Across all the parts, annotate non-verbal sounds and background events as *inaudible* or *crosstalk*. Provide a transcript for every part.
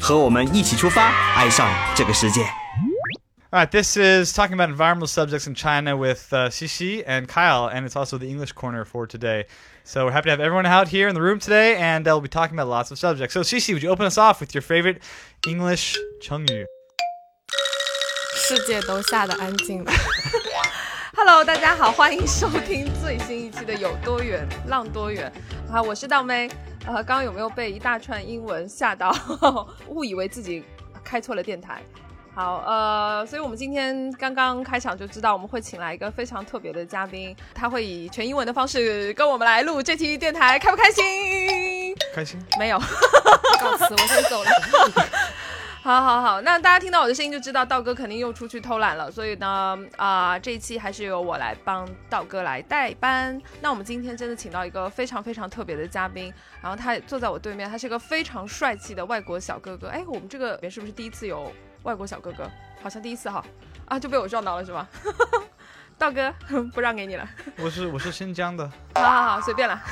和我们一起出发，爱上这个世界。 All right, this is talking about environmental subjects in China with uh, Xixi and Kyle, and it's also the English corner for today. So we're happy to have everyone out here in the room today, and uh, we'll be talking about lots of subjects. So Xixi, would you open us off with your favorite English Chengyu? 世界都吓得安静了。Hello，大家好，欢迎收听最新一期的有多远浪多远。好，我是道妹。 *laughs* 呃，刚刚有没有被一大串英文吓到，误以为自己开错了电台？好，呃，所以我们今天刚刚开场就知道我们会请来一个非常特别的嘉宾，他会以全英文的方式跟我们来录这期电台，开不开心？开心？没有，告辞，我先走了。好好好，那大家听到我的声音就知道道哥肯定又出去偷懒了，所以呢，啊、这一期还是由我来帮道哥来代班。那我们今天真的请到一个非常非常特别的嘉宾，然后他坐在我对面，他是一个非常帅气的外国小哥哥。哎，我们这个里面是不是第一次有外国小哥哥？好像第一次哈，啊，就被我撞到了是吧？*laughs* 道哥不让给你了。我是我是新疆的，好好好，随便了。*laughs*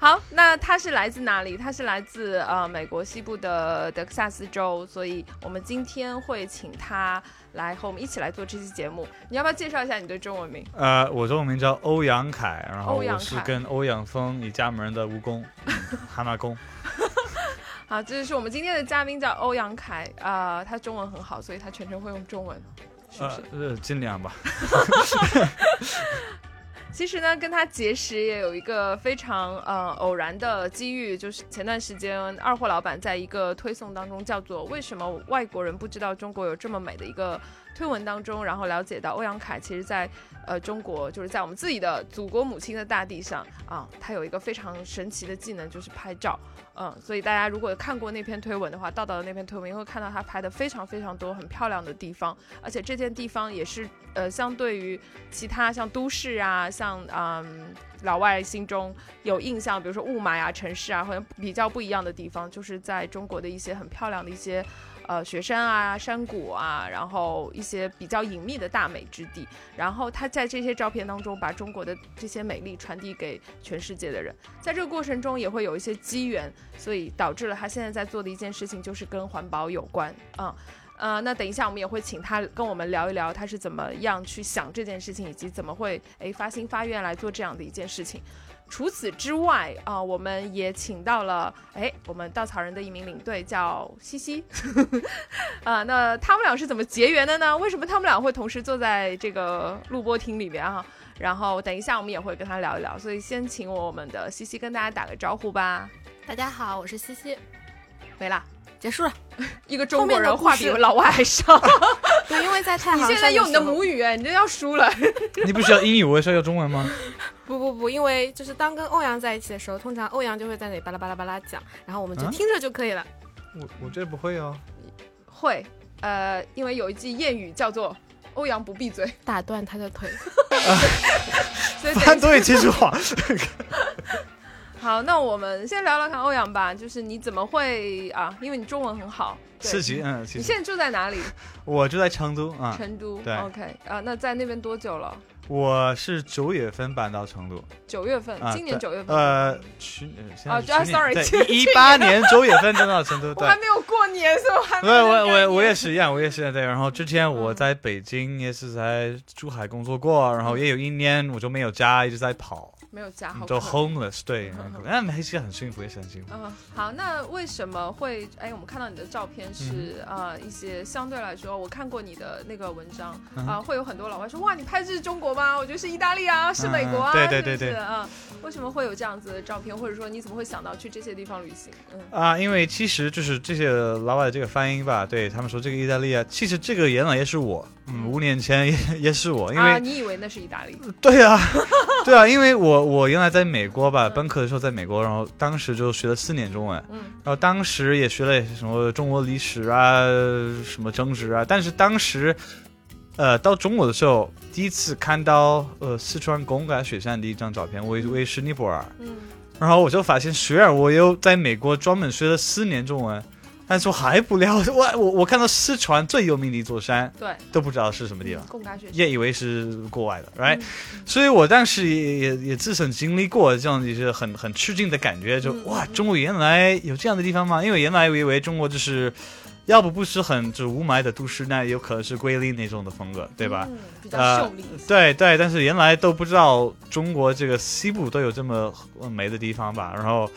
好，那他是来自哪里？他是来自呃美国西部的德克萨斯州，所以我们今天会请他来和我们一起来做这期节目。你要不要介绍一下你的中文名？呃，我中文名叫欧阳凯，然后我是跟欧阳锋一家门的蜈蚣，蛤蟆功。*laughs* 好，这就是我们今天的嘉宾，叫欧阳凯啊、他中文很好，所以他全程会用中文，是不呃是？呃，尽量吧。*laughs* 其实呢，跟他结识也有一个非常呃偶然的机遇，就是前段时间二货老板在一个推送当中，叫做“为什么外国人不知道中国有这么美”的一个推文当中，然后了解到欧阳凯其实在呃中国，就是在我们自己的祖国母亲的大地上啊，他有一个非常神奇的技能，就是拍照。嗯，所以大家如果看过那篇推文的话，道道的那篇推文，你会看到他拍的非常非常多很漂亮的地方，而且这件地方也是呃，相对于其他像都市啊，像嗯老外心中有印象，比如说雾霾啊、城市啊，好像比较不一样的地方，就是在中国的一些很漂亮的一些呃雪山啊、山谷啊，然后一些比较隐秘的大美之地。然后他在这些照片当中，把中国的这些美丽传递给全世界的人。在这个过程中，也会有一些机缘，所以导致了他现在在做的一件事情，就是跟环保有关啊。呃，那等一下我们也会请他跟我们聊一聊，他是怎么样去想这件事情，以及怎么会诶发心发愿来做这样的一件事情。除此之外啊、我们也请到了哎我们稻草人的一名领队叫西西，*laughs* 啊、那他们俩是怎么结缘的呢？为什么他们俩会同时坐在这个录播厅里面啊？然后等一下我们也会跟他聊一聊，所以先请我们的西西跟大家打个招呼吧。大家好，我是西西，没了，结束了。*laughs* 一个中国人话比老外还少。对，因为在太你现在用你的母语，哎，你这要输了。*laughs* 你不需要英语，我也是要中文吗？不不不，因为就是当跟欧阳在一起的时候，通常欧阳就会在那里巴拉巴拉巴拉讲，然后我们就啊听着就可以了。我我觉得不会哦。会，呃，因为有一句谚语叫做“欧阳不闭嘴打断他的腿” *laughs* *laughs* 所以等一下反对这句话。*laughs* 好，那我们先聊聊看欧阳吧，就是你怎么会啊？因为你中文很好，对是其嗯，其实你现在住在哪里？我住在成都啊。成都。对 OK 啊，那在那边多久了？我是九月份搬到成都，九月份，啊今年对九月份。呃，去年，sorry，对去一八年九月份搬到成都，*laughs* 对我还。没有过年，所以我还没对，我有那个概我我也是一样，我也是对。然后之前我嗯在北京也是在珠海工作过，然后也有一年我就没有家，一直在跑，没有加好就 homeless。对嗯嗯，但 *laughs* 还是很幸福，也是很幸福。嗯，好，那为什么会？哎，我们看到你的照片是嗯啊、呃一些相对来说，我看过你的那个文章啊、会有很多老外说哇，你拍的是中国吗？我觉得是意大利啊，是美国啊，嗯对对对对啊、为什么会有这样子的照片？或者说你怎么会想到去这些地方旅行？嗯，啊，因为其实就是这些老外的这个发音吧，对他们说这个意大利啊，其实这个原来也是我，嗯，五年前也也是我，因为、啊，你以为那是意大利？对啊，对啊，因为我我原来在美国吧，本科的时候在美国，然后当时就学了四年中文，嗯。然后当时也学了什么中国历史啊，什么政治啊，但是当时，呃，到中国的时候，第一次看到呃四川贡嘎雪山的一张照片，我以为是尼泊尔，嗯，然后我就发现，虽然我又在美国专门学了四年中文，但是我还不了 *laughs* 解，我我我看到四川最有名的一座山，对，都不知道是什么地方。贡嘎雪山，也以为是国外的，right？、嗯所以我当时也也也自身经历过这样一些很很吃惊的感觉，就嗯哇，嗯中国原来有这样的地方吗？因为原来我以为中国就是，要不不是很就是雾霾的都市，那有可能是瑰丽那种的风格，对吧？嗯，比较呃秀丽。对对，但是原来都不知道中国这个西部都有这么呃美的地方吧？然后，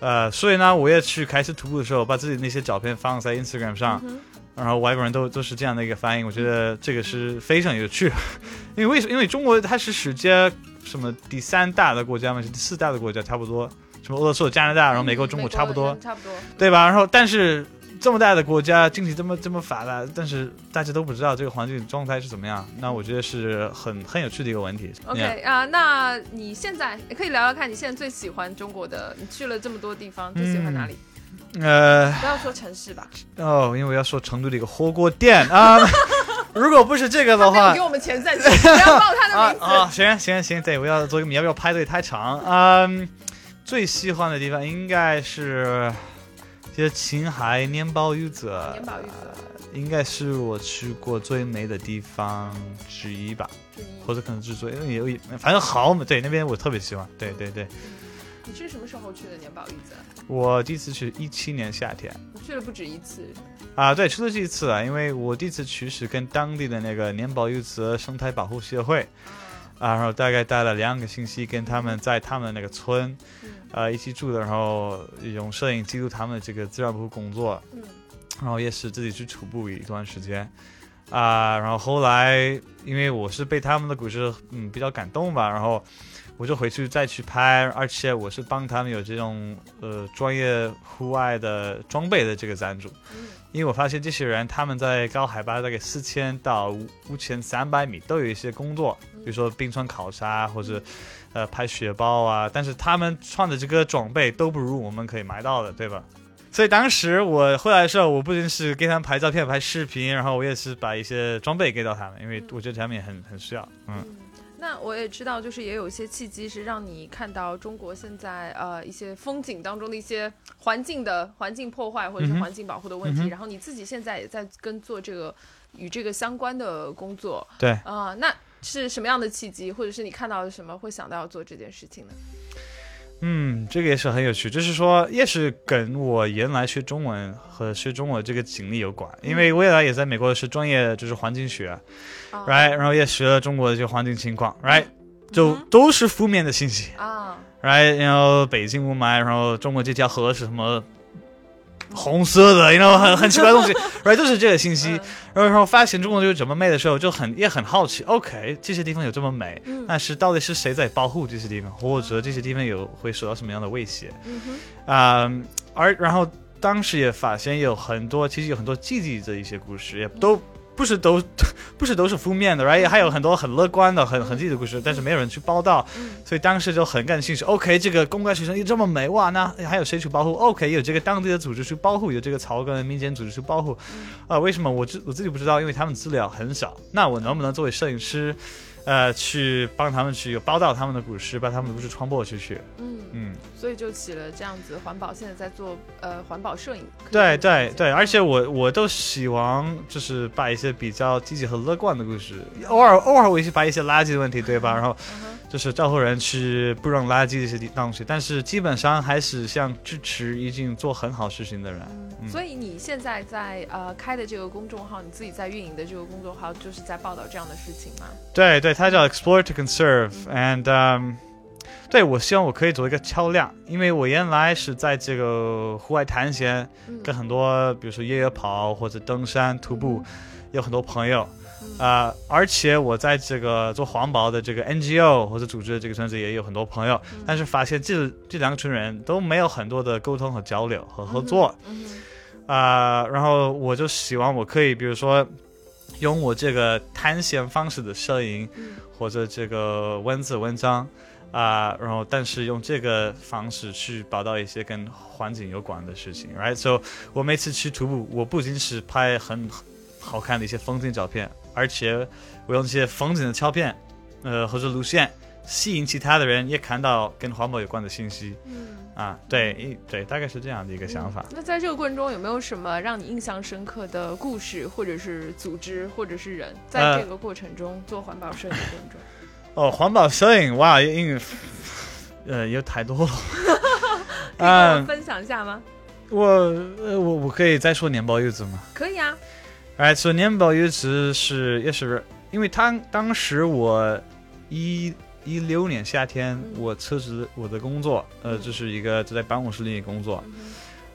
呃，所以呢，我也去开始徒步的时候，把自己那些照片放在 Instagram 上，嗯然后外国人都都是这样的一个反应，我觉得这个是 *laughs* 非常有趣，因为为什因为中国它是世界什么第三大的国家嘛，是第四大的国家差不多，什么俄罗斯、加拿大，然后美国、中国差不多，人差不多。对吧？然后但是这么大的国家，经济这么这么发达，但是大家都不知道这个环境状态是怎么样，那我觉得是很很有趣的一个问题。OK 啊、那你现在也可以聊聊看，你现在最喜欢中国的？你去了这么多地方，最喜欢哪里？呃，不要说城市吧，哦，因为我要说成都的一个火锅店啊，*laughs* 如果不是这个的话给，我们钱赞助，不要报他的 *laughs* 名字。啊啊，行行行，对，我要做一个，要不要排队太长？嗯，最喜欢的地方应该是这青海年宝玉泽年，宝玉泽应该是我去过最美的地方之一吧，一。或者可能是最也有一，反正好美，对那边我特别喜欢，对对对，你是什么时候去的年宝玉泽？我第一次去一七年夏天。你去了不止一次。啊，对，去了这一次啊，因为我第一次去是跟当地的那个年宝玉泽生态保护协会啊，然后大概待了两个星期，跟他们在他们的那个村，嗯呃，一起住的，然后用摄影记录他们的这个自然保护工作，嗯然后也是自己去徒步一段时间，啊，然后后来因为我是被他们的故事嗯比较感动吧，然后我就回去再去拍，而且我是帮他们有这种呃专业户外的装备的这个赞助。嗯因为我发现这些人他们在高海拔大概四千到五千三百米都有一些工作，比如说冰川考察或者呃拍雪豹啊，但是他们穿的这个装备都不如我们可以买到的，对吧？所以当时我回来的时候，我不仅是给他们拍照片、拍视频，然后我也是把一些装备给到他们，因为我觉得他们也很很需要。嗯，嗯，那我也知道，就是也有一些契机是让你看到中国现在呃一些风景当中的一些环境的环境破坏或者是环境保护的问题，然后你自己现在也在跟做这个与这个相关的工作对。啊、那是什么样的契机，或者是你看到了什么会想到要做这件事情呢？嗯，这个也是很有趣，就是说，也是跟我原来学中文和学中文这个经历有关。因为我原来也在美国是专业就是环境学啊，right，然后也学了中国的这个环境情况，right，就都是负面的信息啊，，right，然后北京雾霾，然后中国这条河是什么红色的，然后很 *laughs* 很奇怪的东西，*laughs* right，都是这个信息。嗯。然后然后发现中国就是这么美的时候，就很也很好奇，OK，这些地方有这么美，嗯。那是到底是谁在保护这些地方，或者这些地方有会受到什么样的威胁？嗯哼，啊、而然后当时也发现有很多，其实有很多积极的一些故事，也都不是都 *laughs* 不是都是负面的，right？还有很多很乐观的、很很积极的故事，但是没有人去报道，嗯所以当时就很感兴趣。OK，这个公关学生又这么美哇，那还有谁去保护？OK，有这个当地的组织去保护，有这个草根民间组织去保护。啊、为什么我自我自己不知道？因为他们资料很少。那我能不能作为摄影师，呃，去帮他们去报道他们的故事，把他们的故事传播出去？嗯，嗯。所以就起了这样子环保，现在在做呃环保摄影。对对对，而且我我都希望就是把一些比较积极和乐观的故事，偶尔偶尔我也是把一些垃圾的问题，对吧？*laughs* 然后就是招呼人去不扔垃圾这些地东西，但是基本上还是像支持已经做很好事情的人。嗯所以你现在在呃开的这个公众号，你自己在运营的这个公众号，就是在报道这样的事情吗？对对，它叫 Explore to Conserve，and、um, 对我希望我可以做一个桥梁，因为我原来是在这个户外探险，嗯跟很多比如说越野跑或者登山、徒步，有很多朋友。啊、而且我在这个做环保的这个 NGO 或者组织的这个圈子也有很多朋友，但是发现这这两群人都没有很多的沟通和交流和合作。啊、然后我就希望我可以，比如说用我这个探险方式的摄影，嗯或者这个文字文章，啊、然后但是用这个方式去报道一些跟环境有关的事情，right？So 我每次去徒步，我不仅是拍很好看的一些风景照片，而且我用这些风景的照片，呃或者路线，吸引其他的人也看到跟环保有关的信息。嗯。啊，对，一对，大概是这样的一个想法。那在这个过程中，有没有什么让你印象深刻的故事，或者是组织，或者是人，在呃这个过程中、做环保摄影的过程中？*laughs* 哦，环保摄影，哇，因为呃有太多了。*laughs* 可以跟我嗯，分享一下吗？我呃我我可以再说年报柚子吗？可以啊。哎，说年报柚子是也是因为他当时我一一六年夏天嗯。我辞职我的工作，呃，这就是一个就在办公室里工作，嗯。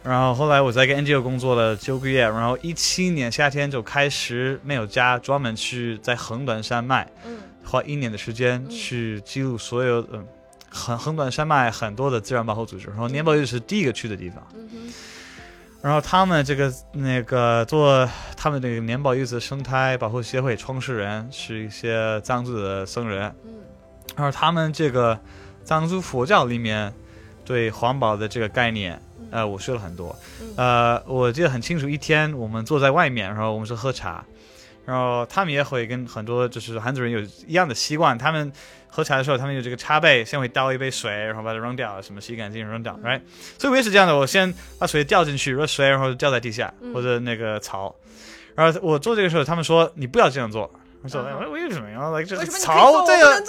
然后后来我在一个 NGO 工作了九个月，然后一七年夏天就开始没有家，专门去在横断山脉嗯。花一年的时间嗯去记录所有嗯。横横断山脉很多的自然保护组织，然后年报柚是第一个去的地方。嗯然后他们这个那个做他们这个年保柚子生态保护协会创始人是一些藏族的僧人，嗯然后他们这个藏族佛教里面对环保的这个概念，呃，我学了很多。嗯呃，我记得很清楚，一天我们坐在外面，然后我们是喝茶，然后他们也会跟很多就是汉族人有一样的习惯，他们喝茶的时候，他们有这个茶杯，先会倒一杯水，然后把它扔掉，什么洗干净扔掉，right？所以我也是这样的，我先把水掉进去，热水，然后掉在地下嗯或者那个草，然后我做这个时候，他们说你不要这样做。我说啊哈为为什么呀这个草这个？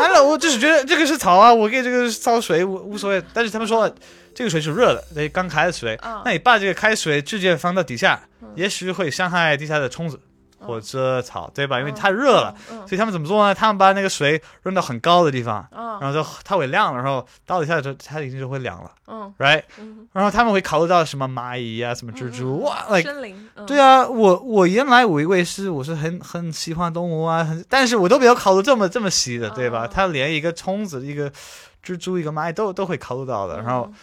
完了，我就是觉得这个是草啊，我给这个烧水无无所谓。但是他们说这个水是热的，这刚开的水，啊那你把这个开水直接放到底下嗯，也许会伤害地下的虫子嗯或者草，对吧？因为嗯太热了。嗯所以他们怎么做呢？他们把那个水扔到很高的地方，嗯然后就它会亮了，然后到底下的时候它已经就会凉了嗯，right？嗯然后他们会考虑到什么蚂蚁啊，什么蜘蛛，哇对啊，我我原来我以为是我是很很喜欢动物啊，很但是我都没有考虑这么这么细的，对吧？哦它连一个虫子、一个蜘蛛、一个蚂蚁都都会考虑到的。然后嗯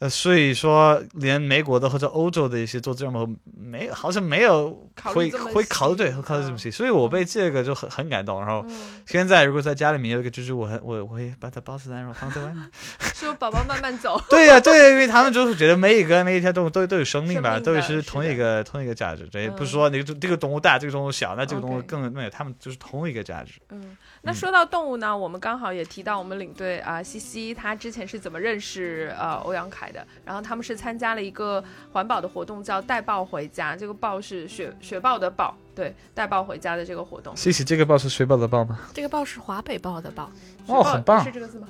呃，所以说连美国的或者欧洲的一些做自然保护没好像没有会会考虑对会考虑这么细，所以我被这个就很很感动。然后嗯。现在如果在家里面有一个蜘蛛，我很我我会把它包起来然后放在外面。*laughs* 说宝宝慢慢走，对呀、对呀、因为他们就是觉得每一个每一条动物都都有生命吧，命都是同一个同一个价值，这也不是说那个这个动物大，这个动物小，那这个动物更没有，他们就是同一个价值。嗯，那说到动物呢，我们刚好也提到我们领队啊、西西，他之前是怎么认识呃欧阳凯然后他们是参加了一个环保的活动，叫带豹回家。这个豹是雪雪豹的豹，对，带报回家的这个活动。西西，这个报是水报的报吗？这个报是华北报的报，哦，很棒是。这个字吗？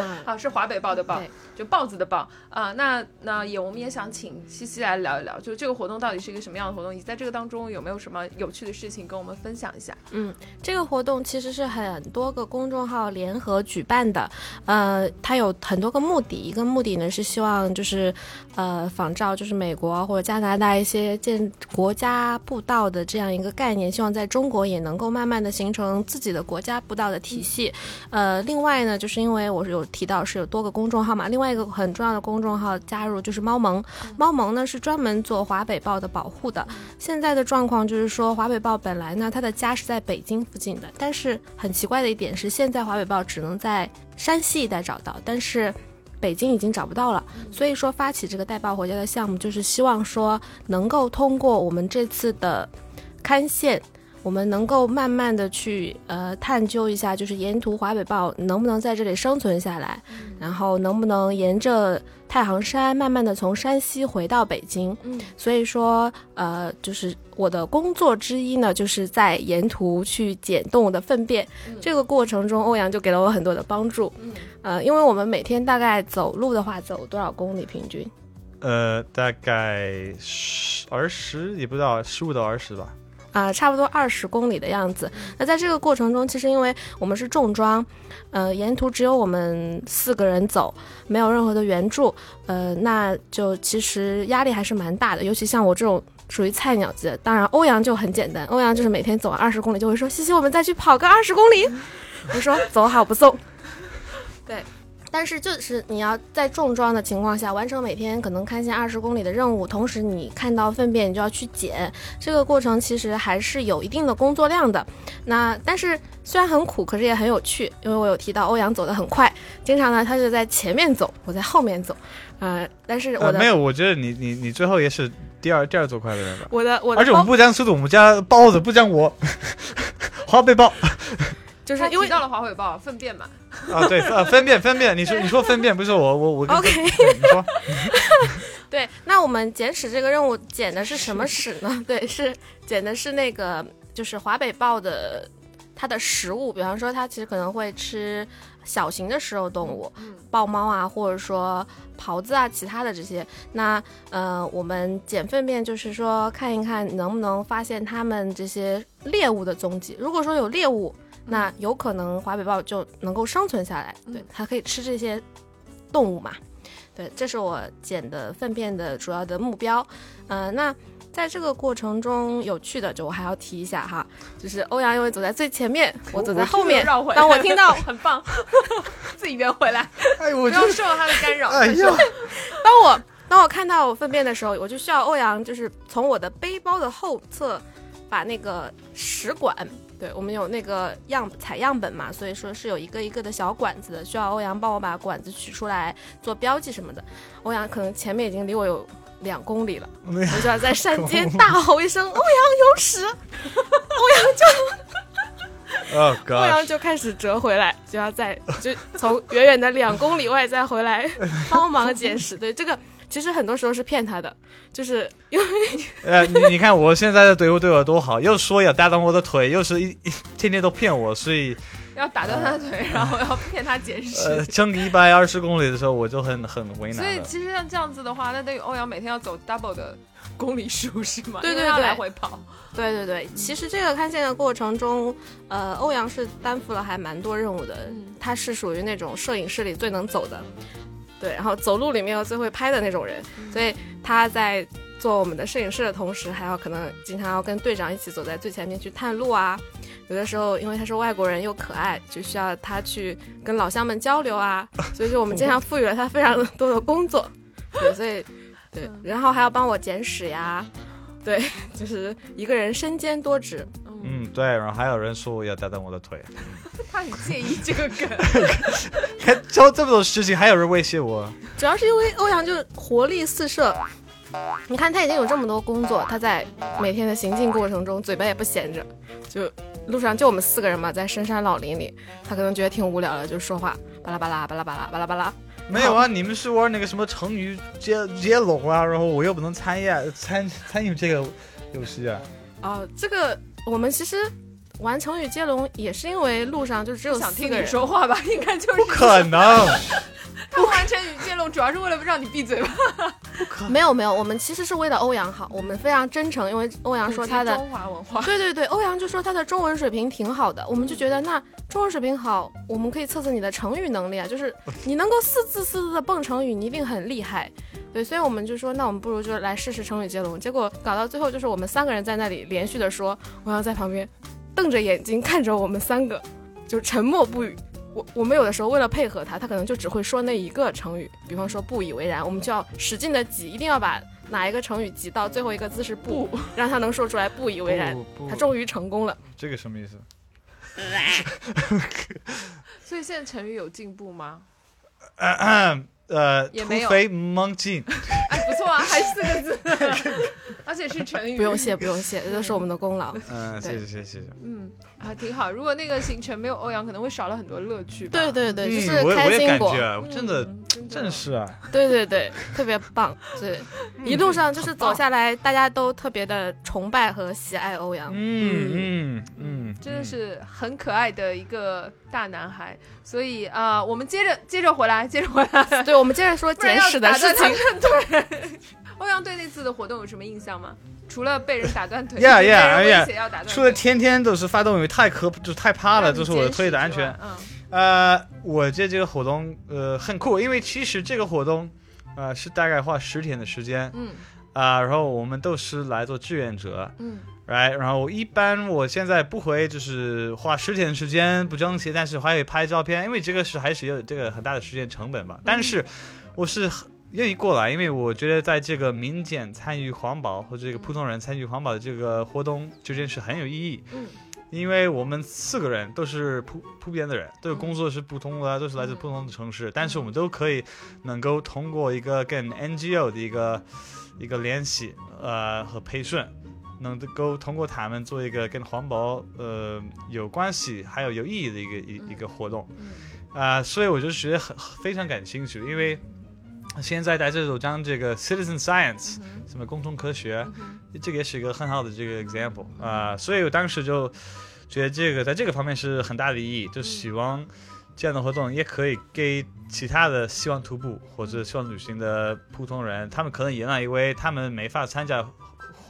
嗯，*laughs* 啊，是华北报的报对，就豹子的豹啊、那那也我们也想请西西来聊一聊，就这个活动到底是一个什么样的活动，以及在这个当中有没有什么有趣的事情跟我们分享一下？嗯这个活动其实是很多个公众号联合举办的，呃，它有很多个目的，一个目的呢是希望就是，呃，仿照就是美国或者加拿大一些建国家步道的这样一个概念，希望在中国也能够慢慢的形成自己的国家步道的体系。呃，另外呢，就是因为我是有提到是有多个公众号嘛，另外一个很重要的公众号加入就是猫盟，猫盟呢是专门做华北豹的保护的。现在的状况就是说，华北豹本来呢，它的家是在北京附近的，但是很奇怪的一点是，现在华北豹只能在山西一带找到，但是北京已经找不到了。所以说，发起这个带豹回家的项目，就是希望说能够通过我们这次的勘线。我们能够慢慢的去呃探究一下，就是沿途华北豹能不能在这里生存下来，然后能不能沿着太行山慢慢的从山西回到北京。嗯所以说，呃，就是我的工作之一呢，就是在沿途去捡动物的粪便。嗯这个过程中，欧阳就给了我很多的帮助。嗯呃，因为我们每天大概走路的话，走多少公里平均？呃，大概十二十，也不知道十五到二十吧。啊、差不多二十公里的样子。那在这个过程中，其实因为我们是重装，呃，沿途只有我们四个人走，没有任何的援助，呃，那就其实压力还是蛮大的。尤其像我这种属于菜鸟级的，当然欧阳就很简单，欧阳就是每天走完二十公里就会说：“西西，我们再去跑个二十公里。”我说：“走好，不送。” *laughs* 对但是就是你要在重装的情况下完成每天可能开线二十公里的任务，同时你看到粪便你就要去捡，这个过程其实还是有一定的工作量的。那但是虽然很苦，可是也很有趣，因为我有提到欧阳走得很快，经常呢他就在前面走，我在后面走，呃，但是我的、呃没有，我觉得你你你最后也是第二第二走快的人吧。我的我的而且我们不讲速度，我们加包子，不讲我。*laughs* 花背包他就是因为提到了华北豹粪便嘛，啊，对，*laughs* 呃，粪便，粪便，你说你说粪便，不是我我我 OK 你说 *laughs* 对，那我们捡屎这个任务捡的是什么屎呢？*laughs* 对，是捡的是那个就是华北豹的它的食物，比方说它其实可能会吃小型的食肉动物，豹猫啊，或者说狍子啊，其他的这些。那呃，我们捡粪便就是说看一看能不能发现它们这些猎物的踪迹。如果说有猎物，那有可能华北豹就能够生存下来，对，它可以吃这些动物嘛。对，这是我捡的粪便的主要的目标。呃，那在这个过程中，有趣的就我还要提一下哈，就是欧阳因为走在最前面，我走在后面。绕回，当我听到 *laughs* 很棒，*laughs* 自己圆回来，哎，我不要受到他的干扰。哎呀，*laughs* 当我当我看到我粪便的时候，我就需要欧阳就是从我的背包的后侧把那个食管，对我们有那个样采样本嘛，所以说是有一个一个的小管子的，需要欧阳帮我把管子取出来做标记什么的。欧阳可能前面已经离我有两公里了，*laughs* 我就要在山间大吼一声“欧阳有屎”，哦欧阳就 *laughs* *laughs* 欧阳就开始折回来，就要在就从远远的两公里外再回来帮忙捡屎。对，这个其实很多时候是骗他的，就是因为 *laughs* 呃，你你看我现在的队伍对我多好，又说要打断我的腿，又是一一天天都骗我，所以要打断他的腿，然后要骗他捡屎。呃，*laughs* 整个一百二十公里的时候，我就很很为难所以。其实像这样子的话，那等于欧阳每天要走 double 的公里数是吗？对对因为要对来回跑。对对对，其实这个看线的过程中，呃，欧阳是担负了还蛮多任务的，嗯他是属于那种摄影师里最能走的，对，然后走路里面又最会拍的那种人，所以他在做我们的摄影师的同时，还要可能经常要跟队长一起走在最前面去探路啊。有的时候，因为他是外国人又可爱，就需要他去跟老乡们交流啊，*laughs* 所以说我们经常赋予了他非常多的工作，对，所以 *laughs* 对，然后还要帮我捡屎呀，对，*laughs* 就是一个人身兼多职。嗯，对，然后还有人说我要搭档我的腿，他很介意这个梗，*laughs* 还教这么多事情，还有人威胁我。主要是因为欧阳就活力四射，你看他已经有这么多工作，他在每天的行进过程中嘴巴也不闲着，就路上就我们四个人嘛，在深山老林里，他可能觉得挺无聊的，就说话巴拉巴拉巴拉巴拉巴拉巴拉。没有啊，你们是玩那个什么成语接接龙啊，然后我又不能参与参参与这个游戏啊。哦、这个我们其实玩成语接龙也是因为路上就只有想听你。说话吧？*laughs* 应该就是不可能，*laughs* 他完成语接龙，主要是为了让你闭嘴吧？不可能没有没有，我们其实是为了欧阳好，我们非常真诚，因为欧阳说他的中华文化。对对对，欧阳就说他的中文水平挺好的，我们就觉得那中文水平好，我们可以测测你的成语能力啊，就是 *laughs* 你能够四字四字的蹦成语，你一定很厉害。对，所以我们就说，那我们不如就来试试成语接龙。结果搞到最后，就是我们三个人在那里连续的说，欧阳在旁边瞪着眼睛看着我们三个，就沉默不语。我我们有的时候为了配合他，他可能就只会说那一个成语，比方说不以为然，我们就要使劲的挤，一定要把哪一个成语挤到最后一个字是不，*laughs* 让他能说出来不以为然。他终于成功了。这个什么意思？*laughs* 所以现在成语有进步吗？呃，突也没有飞猛进。哎，不错啊，还四个字，*laughs* 而且是成语。不用谢，不用谢，这都是我们的功劳。嗯，谢对谢谢谢谢谢。嗯，啊，挺好。如果那个行程没有欧阳，可能会少了很多乐趣吧。对对对，就嗯，是开心果。真的正是啊。对对对，特别棒。对，一路上就是走下来，大家都特别的崇拜和喜爱欧阳。嗯嗯嗯，真的是很可爱的一个大男孩。所以啊、我们接着接着回来，接着回来。对，我们接着说捡屎的事情。断他的腿。*laughs* 欧阳对那次的活动有什么印象吗？除了被人打断腿要打断，除了天天都是发动，因为太可就太怕了，让你这是我的腿的安全。嗯，呃，我这这个活动呃很酷，因为其实这个活动呃是大概花十天的时间。嗯啊、然后我们都是来做志愿者嗯，right？然后一般我现在不会就是花十天的时间不挣钱，但是还会拍照片，因为这个是还是有这个很大的时间成本吧。但是我是愿意过来，因为我觉得在这个民间参与环保或者这个普通人参与环保的这个活动之间是很有意义。嗯因为我们四个人都是普普遍的人，都有工作是不同的，都是来自不同的城市，但是我们都可以能够通过一个跟 NGO 的一个一个联系，呃和培训，能够通过他们做一个跟环保呃有关系还有有意义的一个一一个活动，啊、所以我就觉得很非常感兴趣，因为现在大家都讲这个 citizen science，、什么公众科学，这个也是一个很好的这个 example 啊、所以我当时就觉得这个在这个方面是很大的意义，就希望这样的活动也可以给其他的希望徒步或者希望旅行的普通人，他们可能原来以为他们没法参加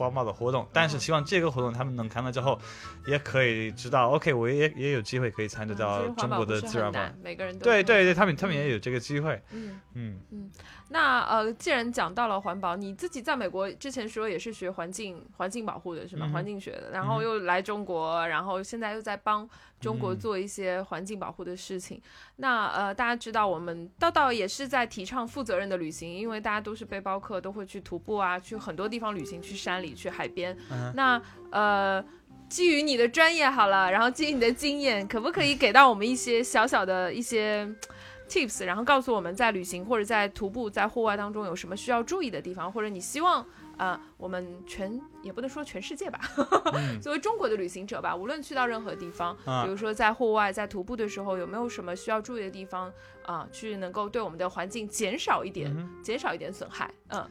环保的活动，但是希望这个活动他们能看到之后，也可以知道，OK，我也也有机会可以参加到中国的自然保，。每个人都对对对，他们他们也有这个机会，嗯。嗯那呃，既然讲到了环保，你自己在美国之前说也是学环境环境保护的是吗？嗯环境学的，然后又来中国，然后现在又在帮中国嗯做一些环境保护的事情。那呃，大家知道我们道道也是在提倡负责任的旅行，因为大家都是背包客，都会去徒步啊，去很多地方旅行，去山里，去海边。嗯那呃。基于你的专业好了，然后基于你的经验，可不可以给到我们一些小小的一些 tips，然后告诉我们在旅行或者在徒步在户外当中有什么需要注意的地方，或者你希望呃我们全也不能说全世界吧，*laughs* 嗯作为中国的旅行者吧，无论去到任何地方，啊比如说在户外在徒步的时候，有没有什么需要注意的地方啊、去能够对我们的环境减少一点，嗯减少一点损害，嗯。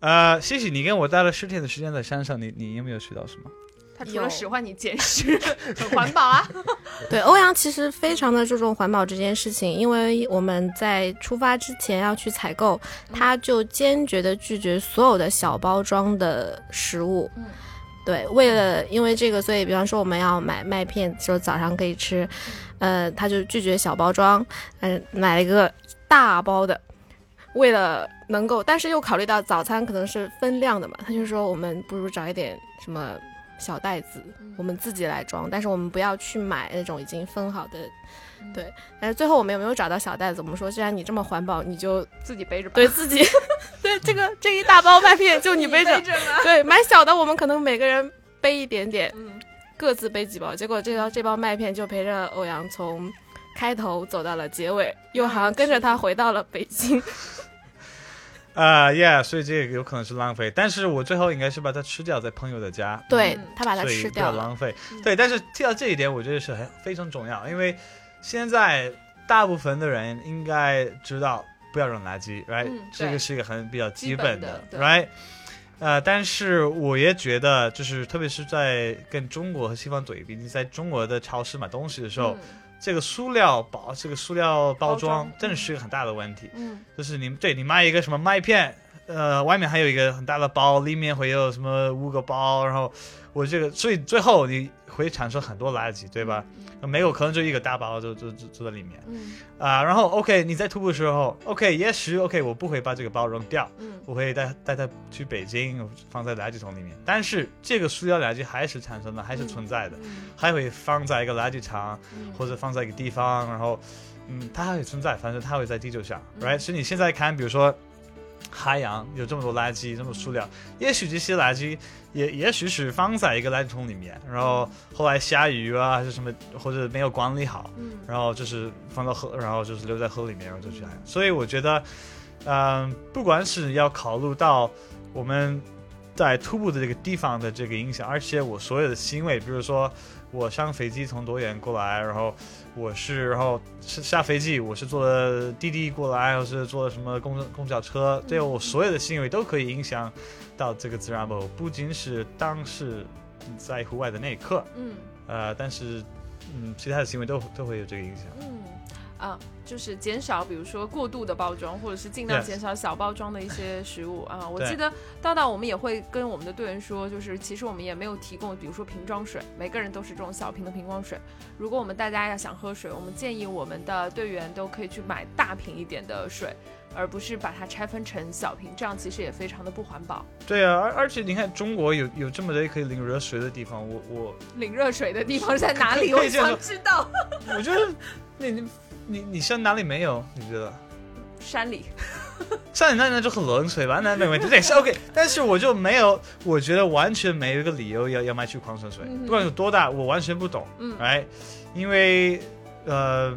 呃，谢谢你跟我待了十天的时间在山上，你你有没有学到什么？他除了使唤你捡拾，很环保啊。*laughs* 对，欧阳其实非常的注重环保这件事情，因为我们在出发之前要去采购，他就坚决的拒绝所有的小包装的食物。嗯对，为了因为这个，所以比方说我们要买麦片，说早上可以吃，呃，他就拒绝小包装，嗯、买了一个大包的，为了能够，但是又考虑到早餐可能是分量的嘛，他就说我们不如找一点什么小袋子，我们自己来装，但是我们不要去买那种已经分好的。对，但是最后我们有没有找到小袋子？我们说，既然你这么环保，你就自己背着吧，*laughs* 对自己，对这个这一大包麦片就你背着，着。对，买小的我们可能每个人背一点点，嗯，各自背几包，结果这包这包麦片就陪着欧阳从开头走到了结尾，又好像跟着他回到了北京。*laughs* 啊、y e a h 所以这个有可能是浪费，但是我最后应该是把它吃掉，在朋友的家，对嗯他把它吃掉。不要浪费。对，但是提到这一点，我觉得是很非常重要，因为现在大部分的人应该知道不要扔垃圾，right？、嗯这个是一个很比较基基本的 r i g h t 呃，但是我也觉得，就是特别是在跟中国和西方对比，你在中国的超市买东西的时候，这个塑料包，这个塑料包装真的是一个很大的问题。嗯就是你对你卖一个什么麦片，呃，外面还有一个很大的包，里面会有什么五个包，然后我这个，所以最后你会产生很多垃圾，对吧？没有可能就一个大包就就就就在里面。嗯。啊、然后 OK，你在徒步的时候，OK，也许 OK，我不会把这个包扔掉，嗯。我会带带它去北京，放在垃圾桶里面。但是这个塑料垃圾还是产生的，还是存在的，嗯。还会放在一个垃圾场，嗯。或者放在一个地方，然后，嗯，它还会存在，反正它会在地球上嗯，right？所以你现在看，比如说海洋有这么多垃圾，这么多塑料，也许这些垃圾也也许是放在一个垃圾桶里面，然后后来下雨啊，还是什么，或者没有管理好，嗯然后就是放到河，然后就是留在河里面，然后就去海洋。所以我觉得，嗯、不管是要考虑到我们在徒步的这个地方的这个影响，而且我所有的行为，比如说我上飞机从多远过来，然后我是然后是下飞机，我是坐的滴滴过来，或是坐的什么公公交车，对我所有的行为都可以影响到这个自然保护，不仅是当时在户外的那一刻，嗯。呃，但是嗯，其他的行为都都会有这个影响。嗯，啊，就是减少，比如说过度的包装，或者是尽量减少小包装的一些食物啊。我记得道道我们也会跟我们的队员说，就是其实我们也没有提供，比如说瓶装水，每个人都是这种小瓶的瓶装水。如果我们大家要想喝水，我们建议我们的队员都可以去买大瓶一点的水，而不是把它拆分成小瓶，这样其实也非常的不环保。对啊，而而且你看，中国有有这么多可以领热水的地方，我我领热水的地方在哪里？我想知道。我觉得你你你你现在哪里没有？你觉得？山里，*laughs* 山里那那就很冷水吧，那没问题，对是 OK。但是我就没有，我觉得完全没有一个理由要要买去矿泉水，嗯不管有多大，我完全不懂，嗯哎，因为呃，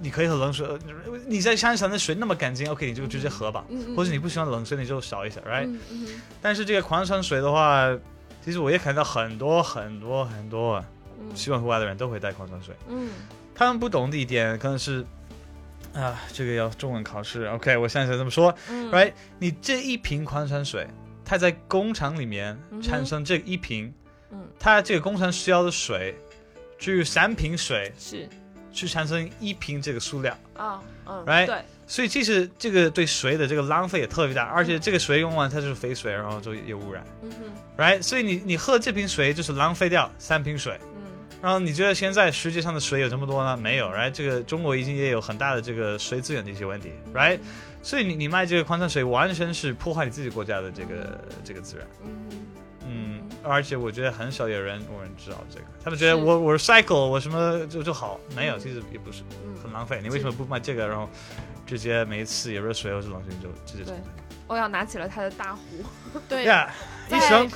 你可以喝冷水，呃你在山上的水那么干净，OK，你就直接喝吧，嗯嗯，或者你不喜欢冷水，你就少一下，right？、嗯但是这个矿泉水的话，其实我也看到很多很多很多喜欢户外的人都会带矿泉水。嗯他们不懂的一点可能是，啊，这个要中文考试。OK，我现在这么说嗯，right？你这一瓶矿泉水，它在工厂里面产生这一瓶，嗯它这个工厂需要的水，只有三瓶水是去产生一瓶这个塑料，啊嗯 Right？对所以其实这个对水的这个浪费也特别大，而且这个水用完它就是废水，然后就有污染嗯哼，right？所以你你喝这瓶水就是浪费掉三瓶水。嗯然后你觉得现在世界上的水有这么多呢？没有，right？这个中国已经也有很大的这个水资源的一些问题，right？所以你你卖这个矿泉水完全是破坏你自己国家的这个这个资源，嗯。嗯，而且我觉得很少有人有人知道这个，他们觉得我我 recycle 我什么就就好，没有，嗯其实也不是很嗯，浪费。你为什么不卖这个，然后直接每一次有热水或者冷水你就直接对。欧阳拿起了他的大壶，对，呀一在生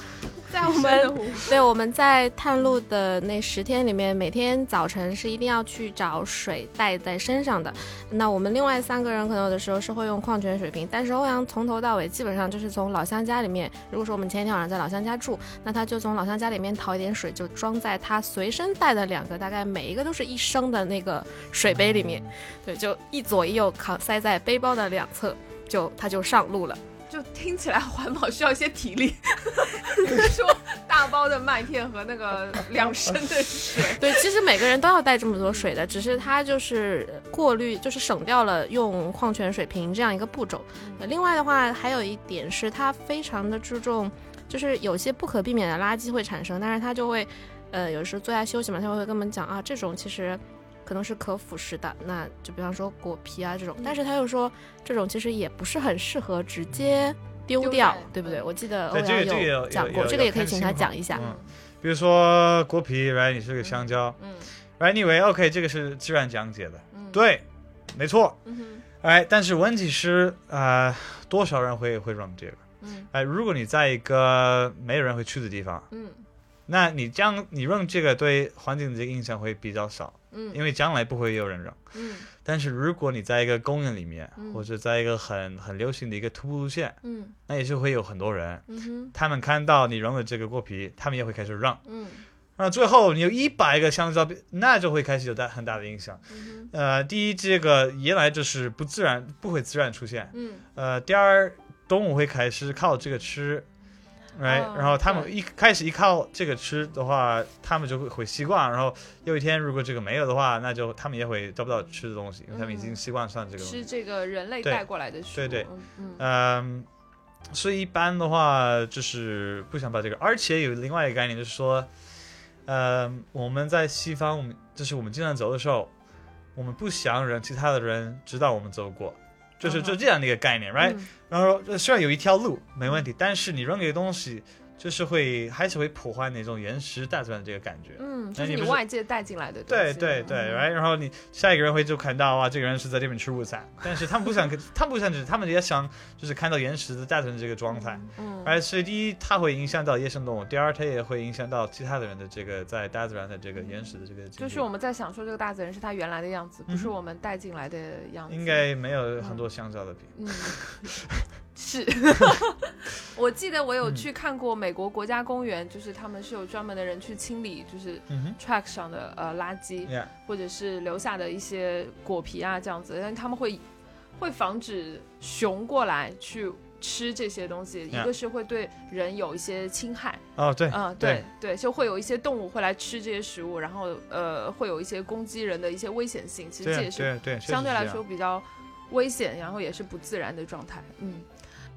在我们 *laughs* 对我们在探路的那十天里面，每天早晨是一定要去找水带在身上的。那我们另外三个人可能有的时候是会用矿泉水瓶，但是欧阳从头到尾基本上就是从老乡家里面，如果说我们前一天晚上在老乡家住，那他就从老乡家里面淘一点水，就装在他随身带的两个大概每一个都是一升的那个水杯里面，对，就一左一右扛塞在背包的两侧，就他就上路了。就听起来环保需要一些体力。*laughs* 说大包的麦片和那个两升的水，*laughs* 对，其实每个人都要带这么多水的，只是它就是过滤，就是省掉了用矿泉水瓶这样一个步骤。呃另外的话，还有一点是它非常的注重，就是有些不可避免的垃圾会产生，但是它就会，呃，有时候坐下休息嘛，他会跟我们讲啊，这种其实。可能是可腐蚀的，那就比方说果皮啊这种，但是他又说这种其实也不是很适合直接丢丢掉在，对不对？我记得这个阳这个有讲过，这个也可以请他讲一下。嗯，比如说果皮，right？你是个香蕉嗯，right？你以为 OK 这个是自然讲解的，嗯，，对，没错。嗯哼，哎，但是问题是，呃，多少人会会扔这个？嗯哎，如果你在一个没有人会去的地方，嗯那你这样你扔这个对环境的这个影响会比较少，嗯。因为将来不会有人扔。嗯。但是如果你在一个公园里面，嗯。或者在一个很很流行的一个徒步路线，嗯。那也是会有很多人，嗯他们看到你扔了这个果皮，他们也会开始扔。嗯。那最后你有一百个香蕉，那就会开始有大很大的影响。嗯呃，第一，这个原来就是不自然，不会自然出现。嗯。呃，第二，动物会开始靠这个吃，right？、哦然后他们一开始依靠这个吃的话，他们就会会习惯。然后有一天如果这个没有的话，那就他们也会找不到吃的东西，因为他们已经嗯习惯上这个东西。是这个人类带过来的食物，对对嗯，所以一般的话就是不想把这个，而且有另外一个概念就是说，呃，我们在西方，我们就是我们经常走的时候，我们不想让其他的人知道我们走过，就是就这样的一个概念，right？、嗯然后说虽然有一条路没问题，但是你扔这个东西，就是会还是会破坏那种原始大自然的这个感觉。嗯，就是你外界带进来的东对，对对然后你下一个人会就看到啊，这个人是在这边吃午餐，但是他们不想，他们不想只，他们也想就是看到原始的大自然这个状态。嗯，而所以第一，它会影响到野生动物；第二，它也会影响到其他的人的这个在大自然的这个原始的这个。就是我们在享受这个大自然是它原来的样子，不是我们带进来的样子。应该没有很多香蕉的比。嗯，是。*laughs* 我记得我有嗯去看过美国国家公园，就是他们是有专门的人去清理，就是 track 上的呃垃圾，，Yeah，或者是留下的一些果皮啊这样子，但他们会会防止熊过来去吃这些东西，一个是会对人有一些侵害，哦，对，嗯，对对，就会有一些动物会来吃这些食物，然后呃，会有一些攻击人的一些危险性。其实这也是对对，相对来说比较危险，然后也是不自然的状态。嗯，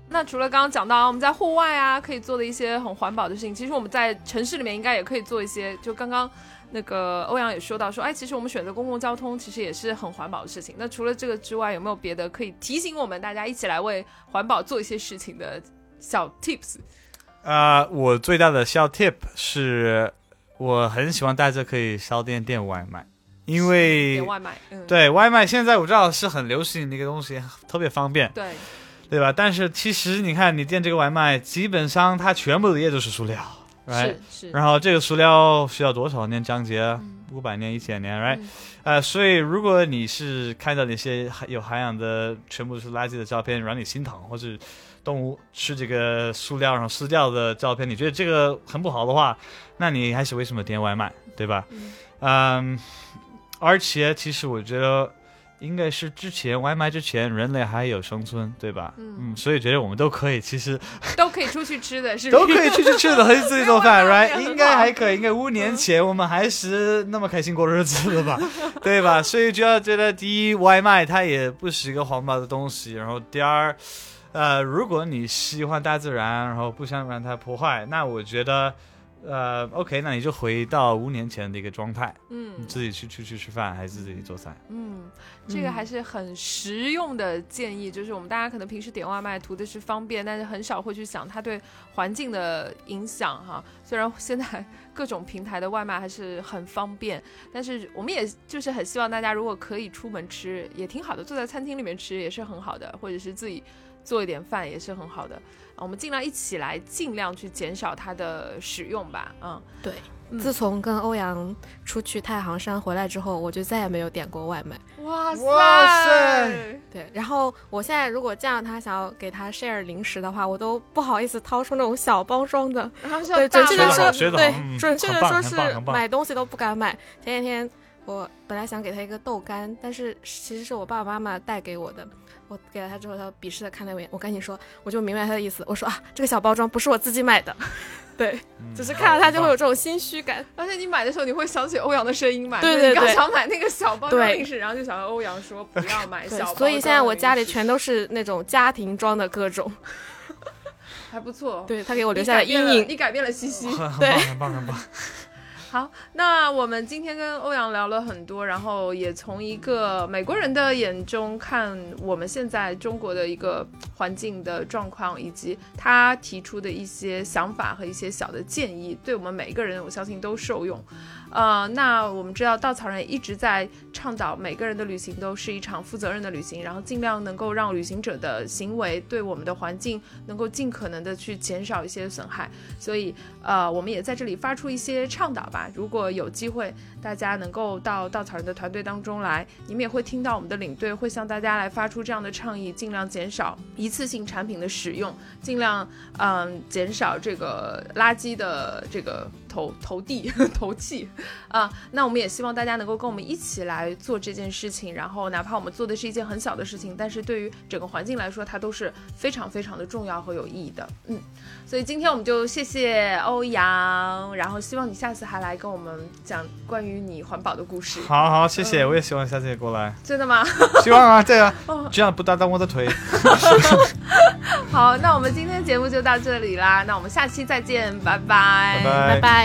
那除了刚刚讲到我们在户外啊可以做的一些很环保的事情，其实我们在城市里面应该也可以做一些。就刚刚那个欧阳也说到说，哎，其实我们选择公共交通其实也是很环保的事情。那除了这个之外，有没有别的可以提醒我们大家一起来为环保做一些事情的小 tips？呃，我最大的小 *laughs* tip 是，我很喜欢带着可以少点点外卖，因为点外卖，嗯，对外卖现在我知道是很流行的一个东西，特别方便，对对吧？但是其实你看，你点这个外卖，基本上它全部的也都是塑料，right？是是，然后这个塑料需要多少年降解？嗯五百年、一千年，right？、嗯呃，所以如果你是看到那些有涵养的全部是垃圾的照片，让你心疼，或者动物吃这个塑料然后撕掉的照片，你觉得这个很不好的话，那你还是为什么点外卖，对吧？嗯嗯，而且其实我觉得应该是之前外卖之前人类还有生存，对吧？嗯所以觉得我们都可以，其实 *laughs* 都可以出去吃的，是？都可以出去吃的，可以自己做饭，*laughs* right？应该还可以，应该五年前我们还是那么开心过日子的吧，*laughs* 对吧？所以就要觉得，第一，外卖它也不是一个环保的东西，然后第二，呃，如果你喜欢大自然，然后不想让它破坏，那我觉得。呃，OK，那你就回到五年前的一个状态，嗯你自己去出去吃饭，还是自己做菜？嗯，这个还是很实用的建议，就是我们大家可能平时点外卖图的是方便，但是很少会去想它对环境的影响哈。虽然现在各种平台的外卖还是很方便，但是我们也就是很希望大家如果可以出门吃，也挺好的，坐在餐厅里面吃也是很好的，或者是自己做一点饭也是很好的。啊，我们尽量一起来，尽量去减少它的使用吧。嗯，对。嗯自从跟欧阳出去太行山回来之后，我就再也没有点过外卖。哇塞，哇塞对，然后我现在如果见到他想要给他 share 零食的话，我都不好意思掏出那种小包装的。然后对，准确的说，对嗯，准确的说是买东西都不敢买。前几天我本来想给他一个豆干，但是其实是我爸爸妈妈带给我的。我给了他之后，他鄙视的看了我一眼，我赶紧说，我就明白他的意思。我说啊，这个小包装不是我自己买的，*laughs* 对，嗯只是看到他就会有这种心虚感。而且你买的时候，你会想起欧阳的声音嘛？对对对你刚想买那个小包装零食，然后就想到欧阳说不要买小包。所以现在我家里全都是那种家庭装的各种，*laughs* 还不错。对他给我留下了阴影。你改变了西西。*laughs* 对棒，很棒，很棒。好，那我们今天跟欧阳聊了很多，然后也从一个美国人的眼中看我们现在中国的一个环境的状况，以及他提出的一些想法和一些小的建议，对我们每一个人我相信都受用。呃，那我们知道稻草人一直在倡导每个人的旅行都是一场负责任的旅行，然后尽量能够让旅行者的行为对我们的环境能够尽可能的去减少一些损害。所以呃，我们也在这里发出一些倡导吧。如果有机会，大家能够到稻草人的团队当中来，你们也会听到我们的领队会向大家来发出这样的倡议，尽量减少一次性产品的使用，尽量嗯减少这个垃圾的这个投投递 *laughs* 投气啊。那我们也希望大家能够跟我们一起来做这件事情，然后哪怕我们做的是一件很小的事情，但是对于整个环境来说，它都是非常非常的重要和有意义的。嗯。所以今天我们就谢谢欧阳，然后希望你下次还来跟我们讲关于你环保的故事。好好，谢谢，我也希望下次也过来。真的吗？*laughs* 希望啊，对啊 *laughs* 哦，这样不打断我的腿。好，那我们今天节目就到这里啦，那我们下期再见，拜拜，拜拜拜